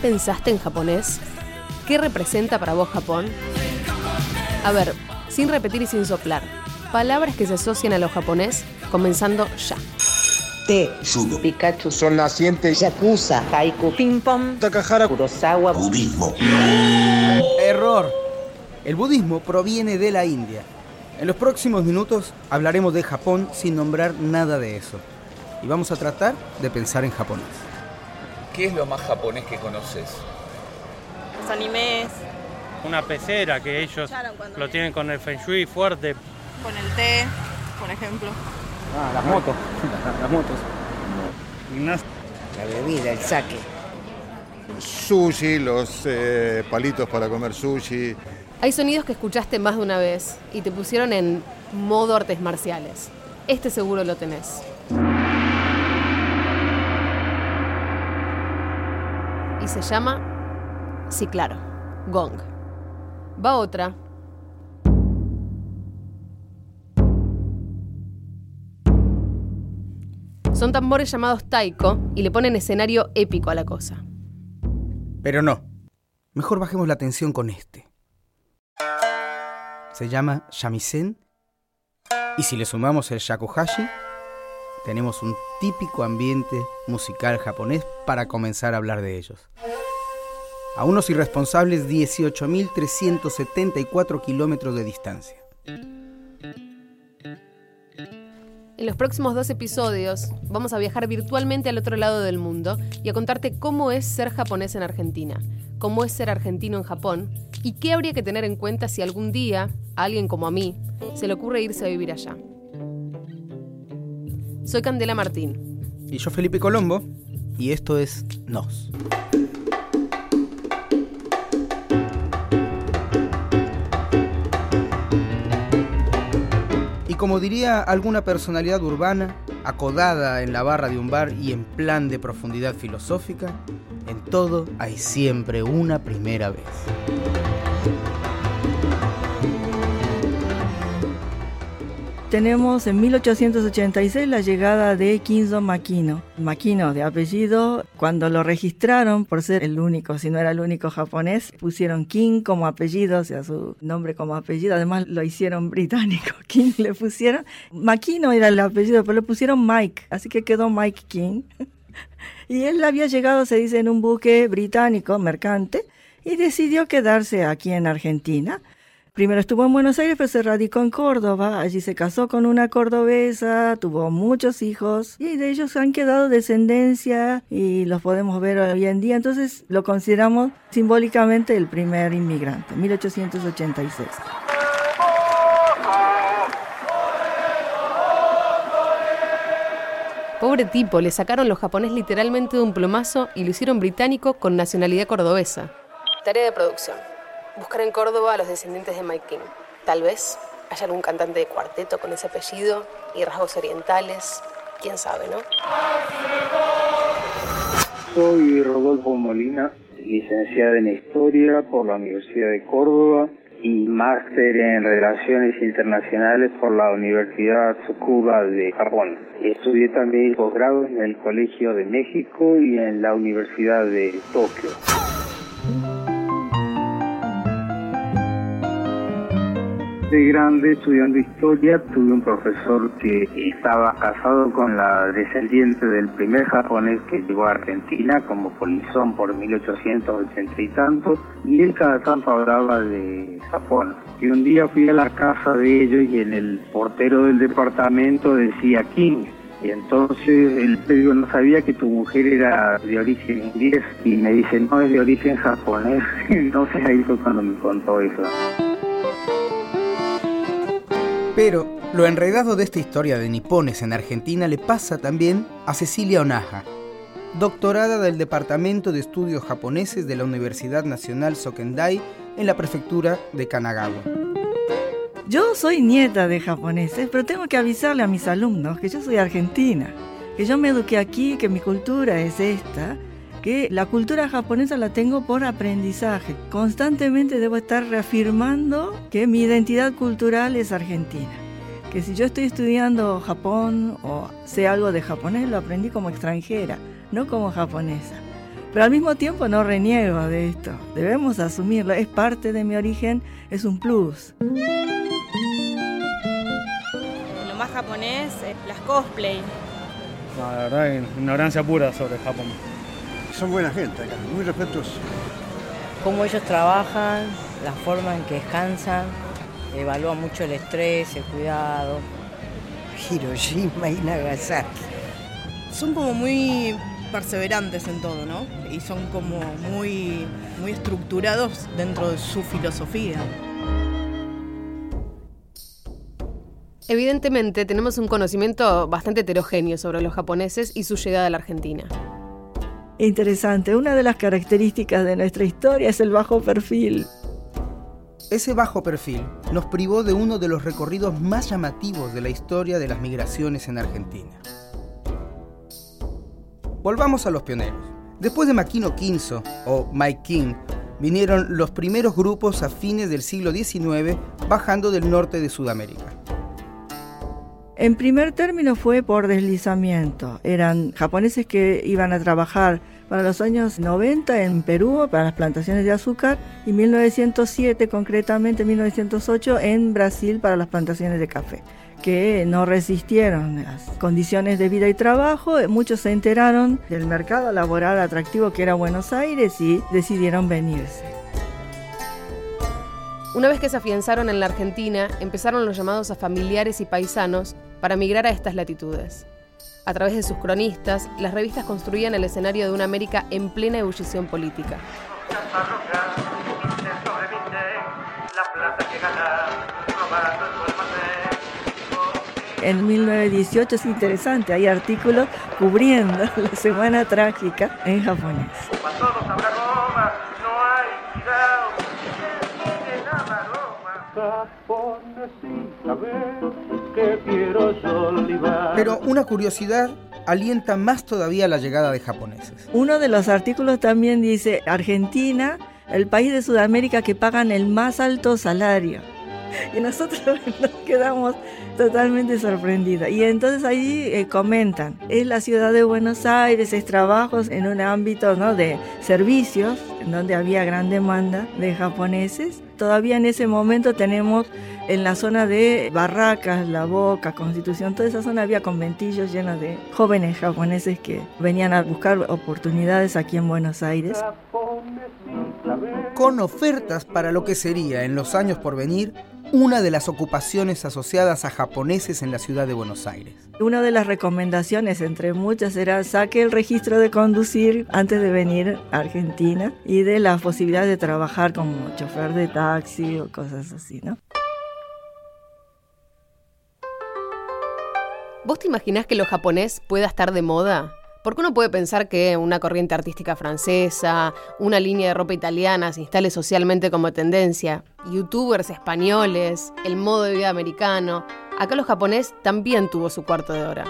pensaste en japonés? ¿Qué representa para vos Japón? A ver, sin repetir y sin soplar, palabras que se asocian a lo japonés, comenzando ya. Te, Judo, Pikachu, Sol Naciente, Yakuza, Haiku, Ping Pong, Takahara, Kurosawa, Budismo. Error. El budismo proviene de la India. En los próximos minutos hablaremos de Japón sin nombrar nada de eso. Y vamos a tratar de pensar en japonés. ¿Qué es lo más japonés que conoces? Los animes. Una pecera que ellos lo tienen con el feng shui fuerte. Con el té, por ejemplo. Ah, las motos. las motos. La bebida, el sake. Sushi, los eh, palitos para comer sushi. Hay sonidos que escuchaste más de una vez y te pusieron en modo artes marciales. Este seguro lo tenés. Se llama, sí claro, gong. Va otra. Son tambores llamados taiko y le ponen escenario épico a la cosa. Pero no. Mejor bajemos la tensión con este. Se llama shamisen y si le sumamos el shakuhachi, tenemos un típico ambiente musical japonés para comenzar a hablar de ellos. A unos irresponsables 18.374 kilómetros de distancia. En los próximos dos episodios vamos a viajar virtualmente al otro lado del mundo y a contarte cómo es ser japonés en Argentina, cómo es ser argentino en Japón y qué habría que tener en cuenta si algún día a alguien como a mí se le ocurre irse a vivir allá. Soy Candela Martín. Y yo Felipe Colombo, y esto es Nos. Y como diría alguna personalidad urbana, acodada en la barra de un bar y en plan de profundidad filosófica, en todo hay siempre una primera vez. Tenemos en 1886 la llegada de Kinzo Makino. Makino de apellido, cuando lo registraron por ser el único, si no era el único japonés, pusieron King como apellido, o sea, su nombre como apellido. Además lo hicieron británico. King le pusieron. Makino era el apellido, pero le pusieron Mike, así que quedó Mike King. Y él había llegado, se dice, en un buque británico, mercante, y decidió quedarse aquí en Argentina. Primero estuvo en Buenos Aires, pero se radicó en Córdoba. Allí se casó con una cordobesa, tuvo muchos hijos y de ellos han quedado descendencia y los podemos ver hoy en día. Entonces lo consideramos simbólicamente el primer inmigrante, 1886. Pobre tipo, le sacaron los japonés literalmente de un plomazo y lo hicieron británico con nacionalidad cordobesa. Tarea de producción. Buscar en Córdoba a los descendientes de Mike King. Tal vez haya algún cantante de cuarteto con ese apellido y rasgos orientales. Quién sabe, ¿no? Soy Rodolfo Molina, licenciado en Historia por la Universidad de Córdoba y máster en Relaciones Internacionales por la Universidad Tsukuba de Japón. Estudié también posgrado en el Colegio de México y en la Universidad de Tokio. De grande, estudiando historia, tuve un profesor que estaba casado con la descendiente del primer japonés que llegó a Argentina como polizón por 1880 y tanto, y él cada tanto hablaba de Japón. Y un día fui a la casa de ellos y en el portero del departamento decía King, y entonces el digo, no sabía que tu mujer era de origen inglés y me dice, no, es de origen japonés. Entonces ahí fue cuando me contó eso. Pero lo enredado de esta historia de nipones en Argentina le pasa también a Cecilia Onaja, doctorada del Departamento de Estudios Japoneses de la Universidad Nacional Sokendai en la prefectura de Kanagawa. Yo soy nieta de japoneses, pero tengo que avisarle a mis alumnos que yo soy argentina, que yo me eduqué aquí, que mi cultura es esta, que la cultura japonesa la tengo por aprendizaje. Constantemente debo estar reafirmando que mi identidad cultural es argentina. Que si yo estoy estudiando Japón o sé algo de japonés, lo aprendí como extranjera, no como japonesa. Pero al mismo tiempo no reniego de esto. Debemos asumirlo. Es parte de mi origen, es un plus. Lo más japonés es las cosplay. No, la verdad, ignorancia pura sobre Japón. Son buena gente acá, muy respetuosos. Cómo ellos trabajan, la forma en que descansan, evalúan mucho el estrés, el cuidado. Hiroshima y Nagasaki. Son como muy perseverantes en todo, ¿no? Y son como muy, muy estructurados dentro de su filosofía. Evidentemente tenemos un conocimiento bastante heterogéneo sobre los japoneses y su llegada a la Argentina. Interesante, una de las características de nuestra historia es el bajo perfil. Ese bajo perfil nos privó de uno de los recorridos más llamativos de la historia de las migraciones en Argentina. Volvamos a los pioneros. Después de Maquino Quinzo o Mike King, vinieron los primeros grupos a fines del siglo XIX bajando del norte de Sudamérica. En primer término fue por deslizamiento. Eran japoneses que iban a trabajar para los años 90 en Perú para las plantaciones de azúcar y 1907 concretamente 1908 en Brasil para las plantaciones de café que no resistieron las condiciones de vida y trabajo. Muchos se enteraron del mercado laboral atractivo que era Buenos Aires y decidieron venirse. Una vez que se afianzaron en la Argentina, empezaron los llamados a familiares y paisanos para migrar a estas latitudes. A través de sus cronistas, las revistas construían el escenario de una América en plena ebullición política. En 1918 es interesante, hay artículos cubriendo la Semana Trágica en japonés. Pero una curiosidad alienta más todavía la llegada de japoneses. Uno de los artículos también dice, Argentina, el país de Sudamérica que pagan el más alto salario. Y nosotros nos quedamos totalmente sorprendidos. Y entonces ahí eh, comentan, es la ciudad de Buenos Aires, es trabajos en un ámbito ¿no? de servicios, donde había gran demanda de japoneses. Todavía en ese momento tenemos en la zona de Barracas, La Boca, Constitución, toda esa zona había conventillos llenos de jóvenes japoneses que venían a buscar oportunidades aquí en Buenos Aires. Con ofertas para lo que sería en los años por venir una de las ocupaciones asociadas a japoneses en la ciudad de Buenos Aires. Una de las recomendaciones, entre muchas, era saque el registro de conducir antes de venir a Argentina y de la posibilidad de trabajar como chofer de taxi o cosas así, ¿no? ¿Vos te imaginás que lo japonés pueda estar de moda? Porque uno puede pensar que una corriente artística francesa, una línea de ropa italiana se instale socialmente como tendencia, youtubers españoles, el modo de vida americano. Acá lo japonés también tuvo su cuarto de hora.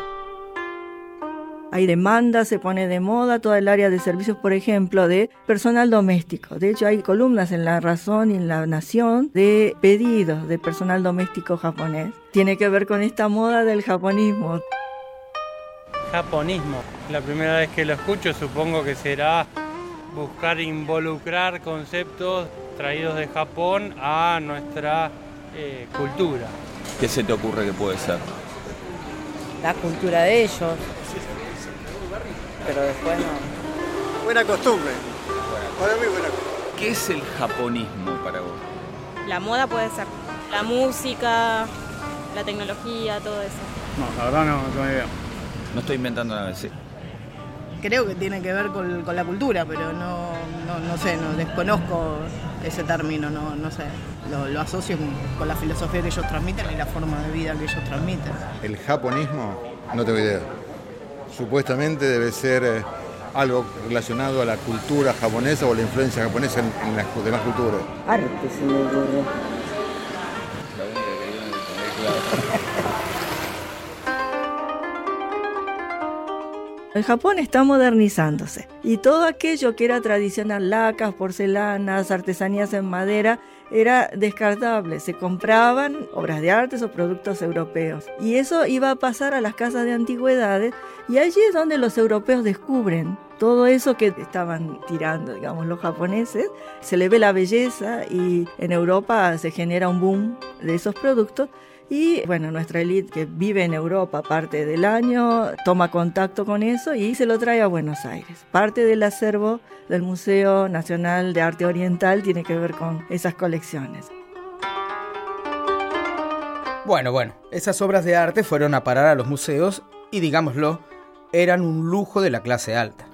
Hay demanda, se pone de moda toda el área de servicios, por ejemplo, de personal doméstico. De hecho, hay columnas en La Razón y en La Nación de pedidos de personal doméstico japonés. Tiene que ver con esta moda del japonismo. Japonismo. La primera vez que lo escucho supongo que será buscar involucrar conceptos traídos de Japón a nuestra eh, cultura. ¿Qué se te ocurre que puede ser? La cultura de ellos, pero después no. Buena costumbre. Para mí buena costumbre. ¿Qué es el japonismo para vos? La moda puede ser. La música, la tecnología, todo eso. No, la verdad no, no tengo idea. No estoy inventando nada, sí. Creo que tiene que ver con, con la cultura, pero no, no, no, sé, no desconozco ese término, no, no sé. Lo, lo asocio con la filosofía que ellos transmiten y la forma de vida que ellos transmiten. El japonismo, no tengo idea. Supuestamente debe ser eh, algo relacionado a la cultura japonesa o la influencia japonesa en, en las demás culturas. Arte se me ocurre. El Japón está modernizándose y todo aquello que era tradicional, lacas, porcelanas, artesanías en madera, era descartable, se compraban obras de arte o productos europeos. Y eso iba a pasar a las casas de antigüedades y allí es donde los europeos descubren todo eso que estaban tirando, digamos, los japoneses, se le ve la belleza y en Europa se genera un boom de esos productos y bueno, nuestra élite que vive en Europa parte del año toma contacto con eso y se lo trae a Buenos Aires. Parte del acervo del Museo Nacional de Arte Oriental tiene que ver con esas colecciones. Bueno, bueno, esas obras de arte fueron a parar a los museos y digámoslo, eran un lujo de la clase alta.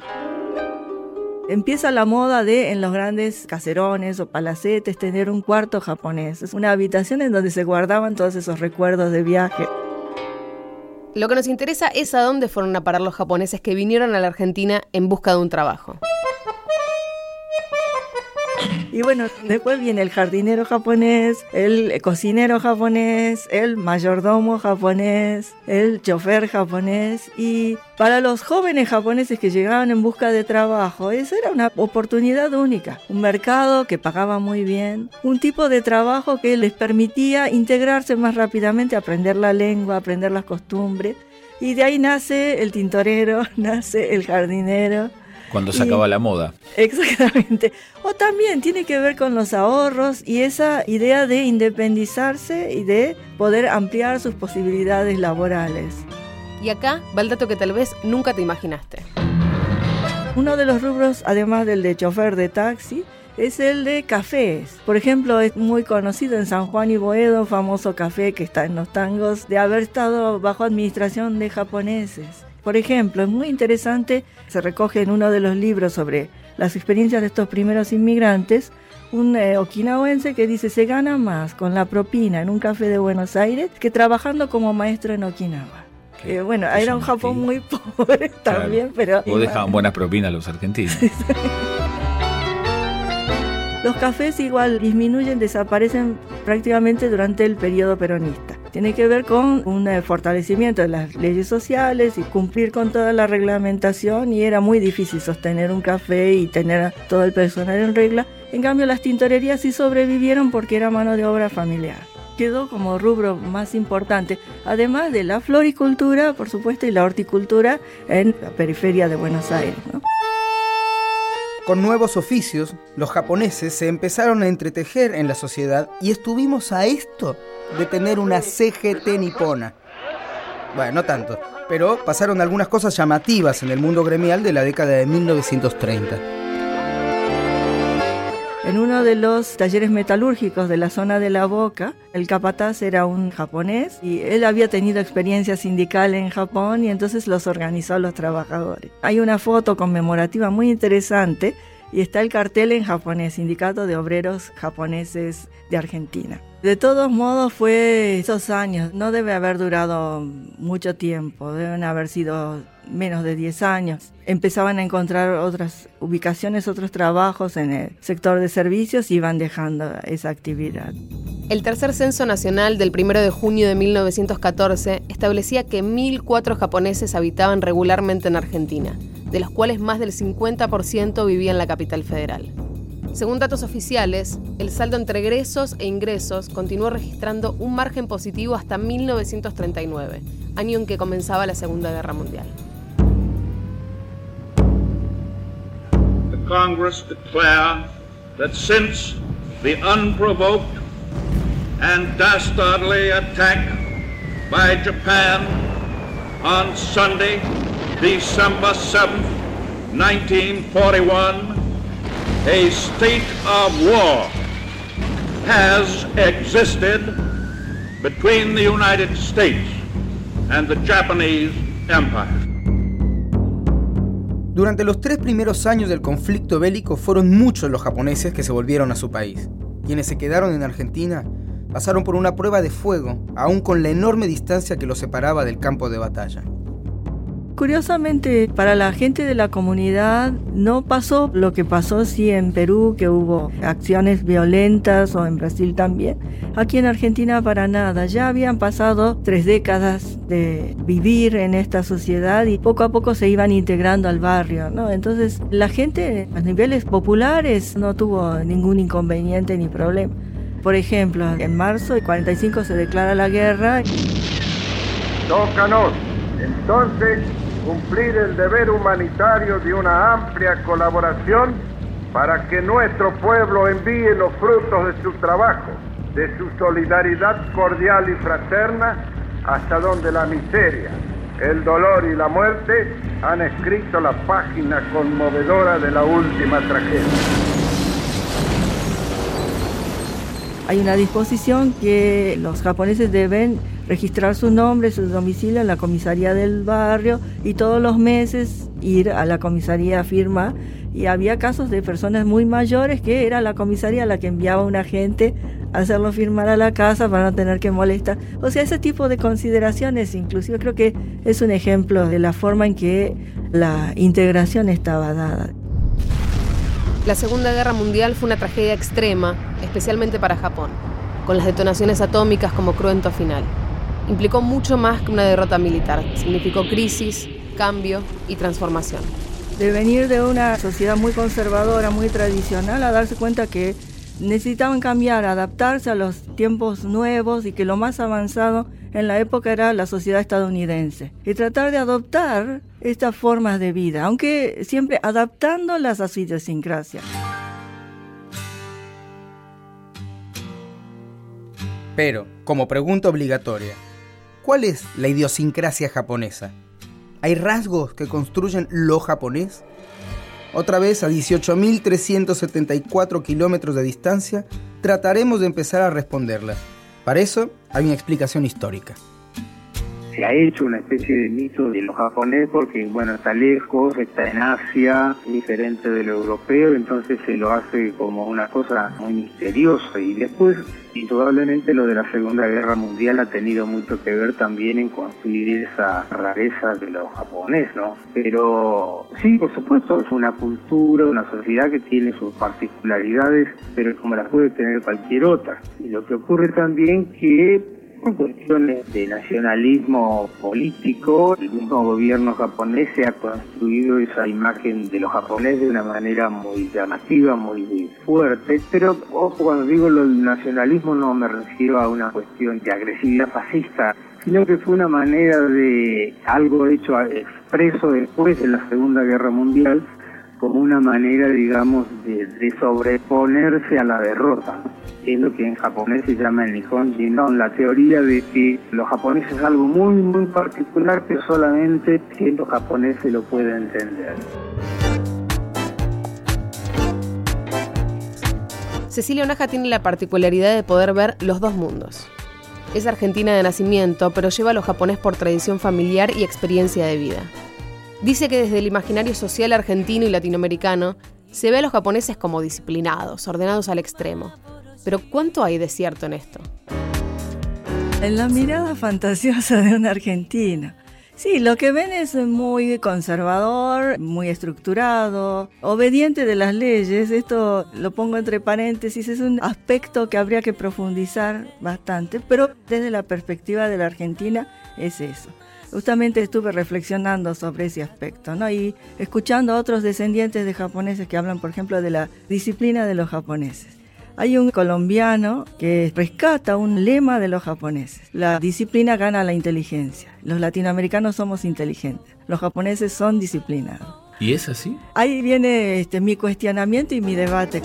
Empieza la moda de en los grandes caserones o palacetes tener un cuarto japonés. Es una habitación en donde se guardaban todos esos recuerdos de viaje. Lo que nos interesa es a dónde fueron a parar los japoneses que vinieron a la Argentina en busca de un trabajo. Y bueno, después viene el jardinero japonés, el cocinero japonés, el mayordomo japonés, el chofer japonés. Y para los jóvenes japoneses que llegaban en busca de trabajo, esa era una oportunidad única. Un mercado que pagaba muy bien, un tipo de trabajo que les permitía integrarse más rápidamente, aprender la lengua, aprender las costumbres. Y de ahí nace el tintorero, nace el jardinero, cuando se acaba la moda. Exactamente. O también tiene que ver con los ahorros y esa idea de independizarse y de poder ampliar sus posibilidades laborales. Y acá va el dato que tal vez nunca te imaginaste. Uno de los rubros, además del de chofer de taxi, es el de cafés. Por ejemplo, es muy conocido en San Juan y Boedo, famoso café que está en los tangos, de haber estado bajo administración de japoneses. Por ejemplo, es muy interesante, se recoge en uno de los libros sobre las experiencias de estos primeros inmigrantes, un eh, okinawense que dice se gana más con la propina en un café de Buenos Aires que trabajando como maestro en Okinawa. Eh, bueno, era un Japón muy pobre también, pero... O dejaban buenas propinas los argentinos. los cafés igual disminuyen, desaparecen prácticamente durante el periodo peronista tiene que ver con un eh, fortalecimiento de las leyes sociales y cumplir con toda la reglamentación y era muy difícil sostener un café y tener todo el personal en regla. En cambio las tintorerías sí sobrevivieron porque era mano de obra familiar. Quedó como rubro más importante, además de la floricultura, por supuesto, y la horticultura en la periferia de Buenos Aires. Con nuevos oficios, los japoneses se empezaron a entretejer en la sociedad y estuvimos a esto de tener una CGT nipona. Bueno, no tanto, pero pasaron algunas cosas llamativas en el mundo gremial de la década de 1930. En uno de los talleres metalúrgicos de la zona de la Boca, el capataz era un japonés y él había tenido experiencia sindical en Japón y entonces los organizó a los trabajadores. Hay una foto conmemorativa muy interesante y está el cartel en japonés, Sindicato de Obreros Japoneses de Argentina. De todos modos fue esos años, no debe haber durado mucho tiempo, deben haber sido menos de 10 años. Empezaban a encontrar otras ubicaciones, otros trabajos en el sector de servicios y iban dejando esa actividad. El tercer censo nacional del 1 de junio de 1914 establecía que 1.004 japoneses habitaban regularmente en Argentina, de los cuales más del 50% vivía en la capital federal. Según datos oficiales, el saldo entre egresos e ingresos continuó registrando un margen positivo hasta 1939, año en que comenzaba la Segunda Guerra Mundial. Congress declare that since the unprovoked and dastardly attack by Japan on Sunday, December 7, 1941, a state of war has existed between the United States and the Japanese Empire. Durante los tres primeros años del conflicto bélico fueron muchos los japoneses que se volvieron a su país. Quienes se quedaron en Argentina pasaron por una prueba de fuego, aún con la enorme distancia que los separaba del campo de batalla. Curiosamente, para la gente de la comunidad no pasó lo que pasó sí en Perú, que hubo acciones violentas, o en Brasil también. Aquí en Argentina para nada. Ya habían pasado tres décadas de vivir en esta sociedad y poco a poco se iban integrando al barrio, ¿no? Entonces la gente a niveles populares no tuvo ningún inconveniente ni problema. Por ejemplo, en marzo del 45 se declara la guerra. Tócanos, entonces, cumplir el deber humanitario de una amplia colaboración para que nuestro pueblo envíe los frutos de su trabajo, de su solidaridad cordial y fraterna, hasta donde la miseria, el dolor y la muerte han escrito la página conmovedora de la última tragedia. Hay una disposición que los japoneses deben registrar su nombre, su domicilio en la comisaría del barrio y todos los meses ir a la comisaría a firmar. Y había casos de personas muy mayores que era la comisaría la que enviaba a un agente a hacerlo firmar a la casa para no tener que molestar. O sea, ese tipo de consideraciones, inclusive creo que es un ejemplo de la forma en que la integración estaba dada. La Segunda Guerra Mundial fue una tragedia extrema, especialmente para Japón, con las detonaciones atómicas como cruento final. Implicó mucho más que una derrota militar, significó crisis, cambio y transformación. De venir de una sociedad muy conservadora, muy tradicional, a darse cuenta que necesitaban cambiar, adaptarse a los tiempos nuevos y que lo más avanzado en la época era la sociedad estadounidense. Y tratar de adoptar estas formas de vida, aunque siempre adaptándolas a su idiosincrasia. Pero, como pregunta obligatoria, ¿cuál es la idiosincrasia japonesa? ¿Hay rasgos que construyen lo japonés? Otra vez a 18.374 kilómetros de distancia, trataremos de empezar a responderlas. Para eso hay una explicación histórica se ha hecho una especie de mito de lo japonés porque, bueno, está lejos, está en Asia, diferente de lo europeo, entonces se lo hace como una cosa muy misteriosa. Y después, indudablemente, lo de la Segunda Guerra Mundial ha tenido mucho que ver también en construir esa rareza de lo japonés, ¿no? Pero sí, por supuesto, es una cultura, una sociedad que tiene sus particularidades, pero como las puede tener cualquier otra. Y lo que ocurre también que cuestiones de nacionalismo político, el mismo gobierno japonés se ha construido esa imagen de los japoneses de una manera muy llamativa, muy, fuerte, pero ojo, cuando digo del nacionalismo no me refiero a una cuestión de agresividad fascista, sino que fue una manera de algo hecho expreso después de la Segunda Guerra Mundial, como una manera, digamos, de, sobreponerse a la derrota. Es lo que en japonés se llama el Nihon Jinon, la teoría de que los japoneses es algo muy, muy particular que solamente siendo japonés se lo puede entender. Cecilia Onaja tiene la particularidad de poder ver los dos mundos. Es argentina de nacimiento, pero lleva a lo japonés por tradición familiar y experiencia de vida. Dice que desde el imaginario social argentino y latinoamericano se ve a los japoneses como disciplinados, ordenados al extremo. Pero ¿cuánto hay de cierto en esto? En la mirada fantasiosa de un argentino. Sí, lo que ven es muy conservador, muy estructurado, obediente de las leyes. Esto lo pongo entre paréntesis, es un aspecto que habría que profundizar bastante, pero desde la perspectiva de la Argentina es eso justamente estuve reflexionando sobre ese aspecto, ¿no? Y escuchando a otros descendientes de japoneses que hablan, por ejemplo, de la disciplina de los japoneses. Hay un colombiano que rescata un lema de los japoneses. La disciplina gana la inteligencia. Los latinoamericanos somos inteligentes. Los japoneses son disciplinados. ¿Y es así? Ahí viene este, mi cuestionamiento y mi debate.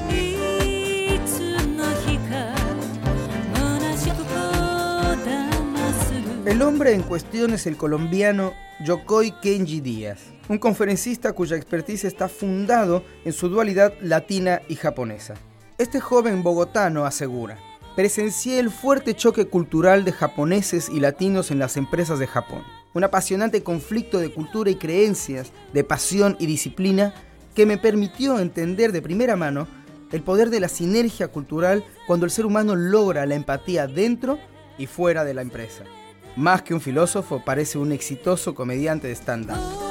El hombre en cuestión es el colombiano Yokoi Kenji Díaz, un conferencista cuya expertise está fundado en su dualidad latina y japonesa. Este joven bogotano asegura, presencié el fuerte choque cultural de japoneses y latinos en las empresas de Japón, un apasionante conflicto de cultura y creencias, de pasión y disciplina que me permitió entender de primera mano el poder de la sinergia cultural cuando el ser humano logra la empatía dentro y fuera de la empresa. Más que un filósofo, parece un exitoso comediante de stand-up.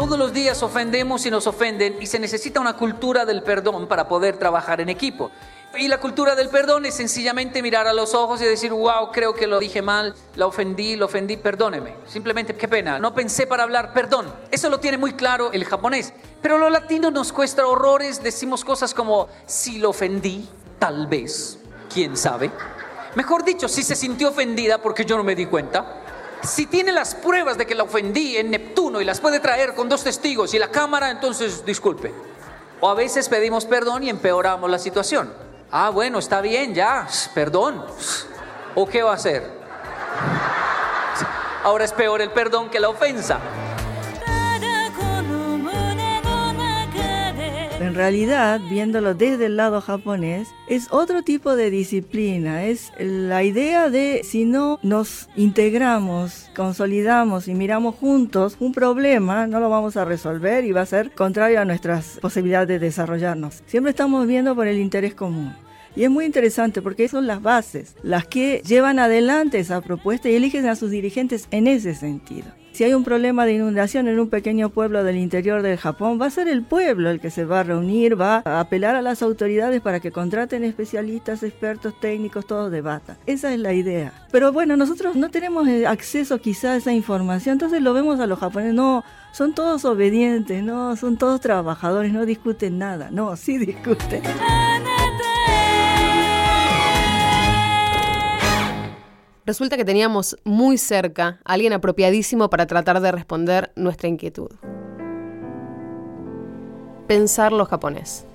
Todos los días ofendemos y nos ofenden y se necesita una cultura del perdón para poder trabajar en equipo. Y la cultura del perdón es sencillamente mirar a los ojos y decir, wow, creo que lo dije mal, la ofendí, lo ofendí, perdóneme. Simplemente, qué pena, no pensé para hablar, perdón. Eso lo tiene muy claro el japonés. Pero los latinos nos cuesta horrores, decimos cosas como, si lo ofendí, tal vez, quién sabe. Mejor dicho, si se sintió ofendida porque yo no me di cuenta. Si tiene las pruebas de que la ofendí en Neptuno y las puede traer con dos testigos y la cámara, entonces disculpe. O a veces pedimos perdón y empeoramos la situación. Ah, bueno, está bien, ya, perdón. ¿O qué va a hacer? Ahora es peor el perdón que la ofensa. En realidad, viéndolo desde el lado japonés, es otro tipo de disciplina. Es la idea de si no nos integramos, consolidamos y miramos juntos un problema, no lo vamos a resolver y va a ser contrario a nuestras posibilidades de desarrollarnos. Siempre estamos viendo por el interés común. Y es muy interesante porque son las bases las que llevan adelante esa propuesta y eligen a sus dirigentes en ese sentido. Si hay un problema de inundación en un pequeño pueblo del interior del Japón, va a ser el pueblo el que se va a reunir, va a apelar a las autoridades para que contraten especialistas, expertos, técnicos, todos debatan. Esa es la idea. Pero bueno, nosotros no tenemos eh, acceso quizá a esa información, entonces lo vemos a los japoneses, no, son todos obedientes, no, son todos trabajadores, no discuten nada, no, sí discuten. Resulta que teníamos muy cerca a alguien apropiadísimo para tratar de responder nuestra inquietud. Pensar lo japonés.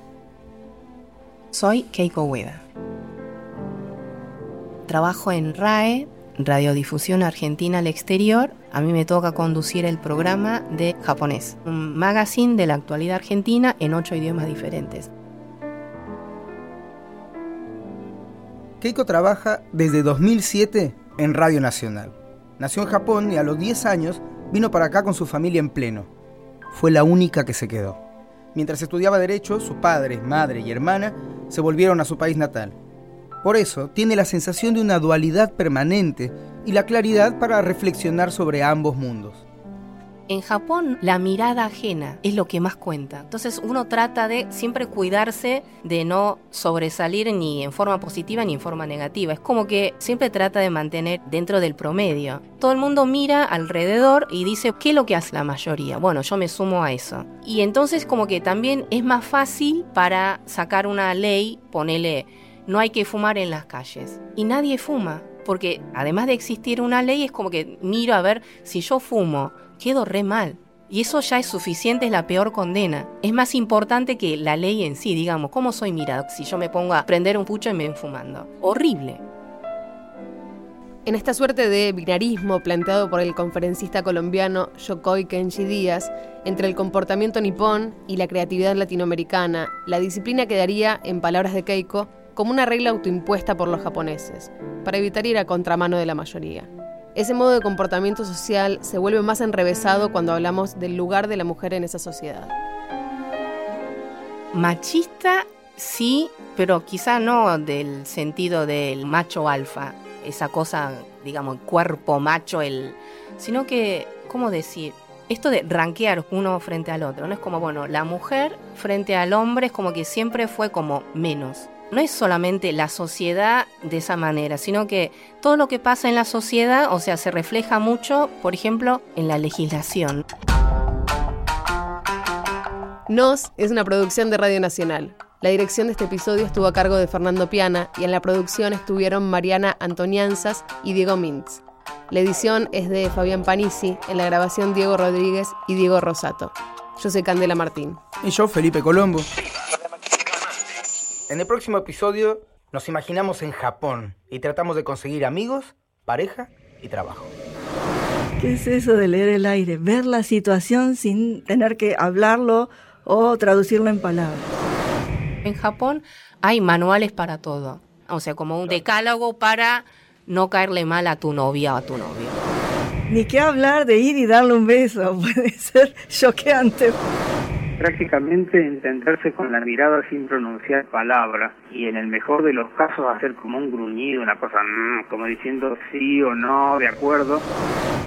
Soy Keiko Ueda. Trabajo en RAE, Radiodifusión Argentina al Exterior. A mí me toca conducir el programa de japonés, un magazine de la actualidad argentina en ocho idiomas diferentes. Keiko trabaja desde 2007 en Radio Nacional. Nació en Japón y a los 10 años vino para acá con su familia en pleno. Fue la única que se quedó. Mientras estudiaba Derecho, su padre, madre y hermana se volvieron a su país natal. Por eso tiene la sensación de una dualidad permanente y la claridad para reflexionar sobre ambos mundos. En Japón la mirada ajena es lo que más cuenta. Entonces uno trata de siempre cuidarse de no sobresalir ni en forma positiva ni en forma negativa. Es como que siempre trata de mantener dentro del promedio. Todo el mundo mira alrededor y dice, ¿qué es lo que hace la mayoría? Bueno, yo me sumo a eso. Y entonces como que también es más fácil para sacar una ley, ponele, no hay que fumar en las calles. Y nadie fuma porque además de existir una ley es como que miro a ver si yo fumo quedo re mal. Y eso ya es suficiente, es la peor condena. Es más importante que la ley en sí, digamos, ¿cómo soy mirado si yo me pongo a prender un pucho y me ven fumando? Horrible. En esta suerte de binarismo planteado por el conferencista colombiano Yokoi Kenji Díaz, entre el comportamiento nipón y la creatividad latinoamericana, la disciplina quedaría, en palabras de Keiko, como una regla autoimpuesta por los japoneses, para evitar ir a contramano de la mayoría. Ese modo de comportamiento social se vuelve más enrevesado cuando hablamos del lugar de la mujer en esa sociedad. Machista, sí, pero quizá no del sentido del macho alfa, esa cosa, digamos, cuerpo macho, el, sino que, ¿cómo decir? Esto de ranquear uno frente al otro, no es como, bueno, la mujer frente al hombre es como que siempre fue como menos no es solamente la sociedad de esa manera, sino que todo lo que pasa en la sociedad, o sea, se refleja mucho, por ejemplo, en la legislación. Nos es una producción de Radio Nacional. La dirección de este episodio estuvo a cargo de Fernando Piana y en la producción estuvieron Mariana Antonianzas y Diego Mintz. La edición es de Fabián Panisi, en la grabación Diego Rodríguez y Diego Rosato. Yo soy Candela Martín. Y yo, Felipe Colombo. En el próximo episodio nos imaginamos en Japón y tratamos de conseguir amigos, pareja y trabajo. ¿Qué es eso de leer el aire? Ver la situación sin tener que hablarlo o traducirlo en palabras. En Japón hay manuales para todo. O sea, como un decálogo para no caerle mal a tu novia o a tu novio. Ni qué hablar de ir y darle un beso. Puede ser choqueante prácticamente entenderse con la mirada sin pronunciar palabra y en el mejor de los casos hacer como un gruñido, una cosa mm, como diciendo sí o no, de acuerdo.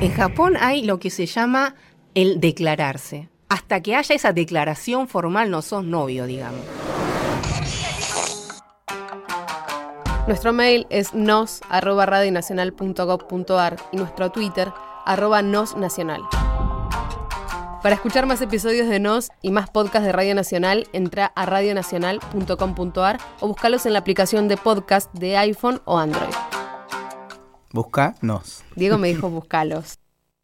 En Japón hay lo que se llama el declararse. Hasta que haya esa declaración formal no sos novio, digamos. Nuestro mail es nos@radionacional.gov.ar y nuestro Twitter arroba nosnacional. Para escuchar más episodios de Nos y más podcasts de Radio Nacional, entra a radionacional.com.ar o búscalos en la aplicación de podcast de iPhone o Android. Busca Nos. Diego me dijo buscalos.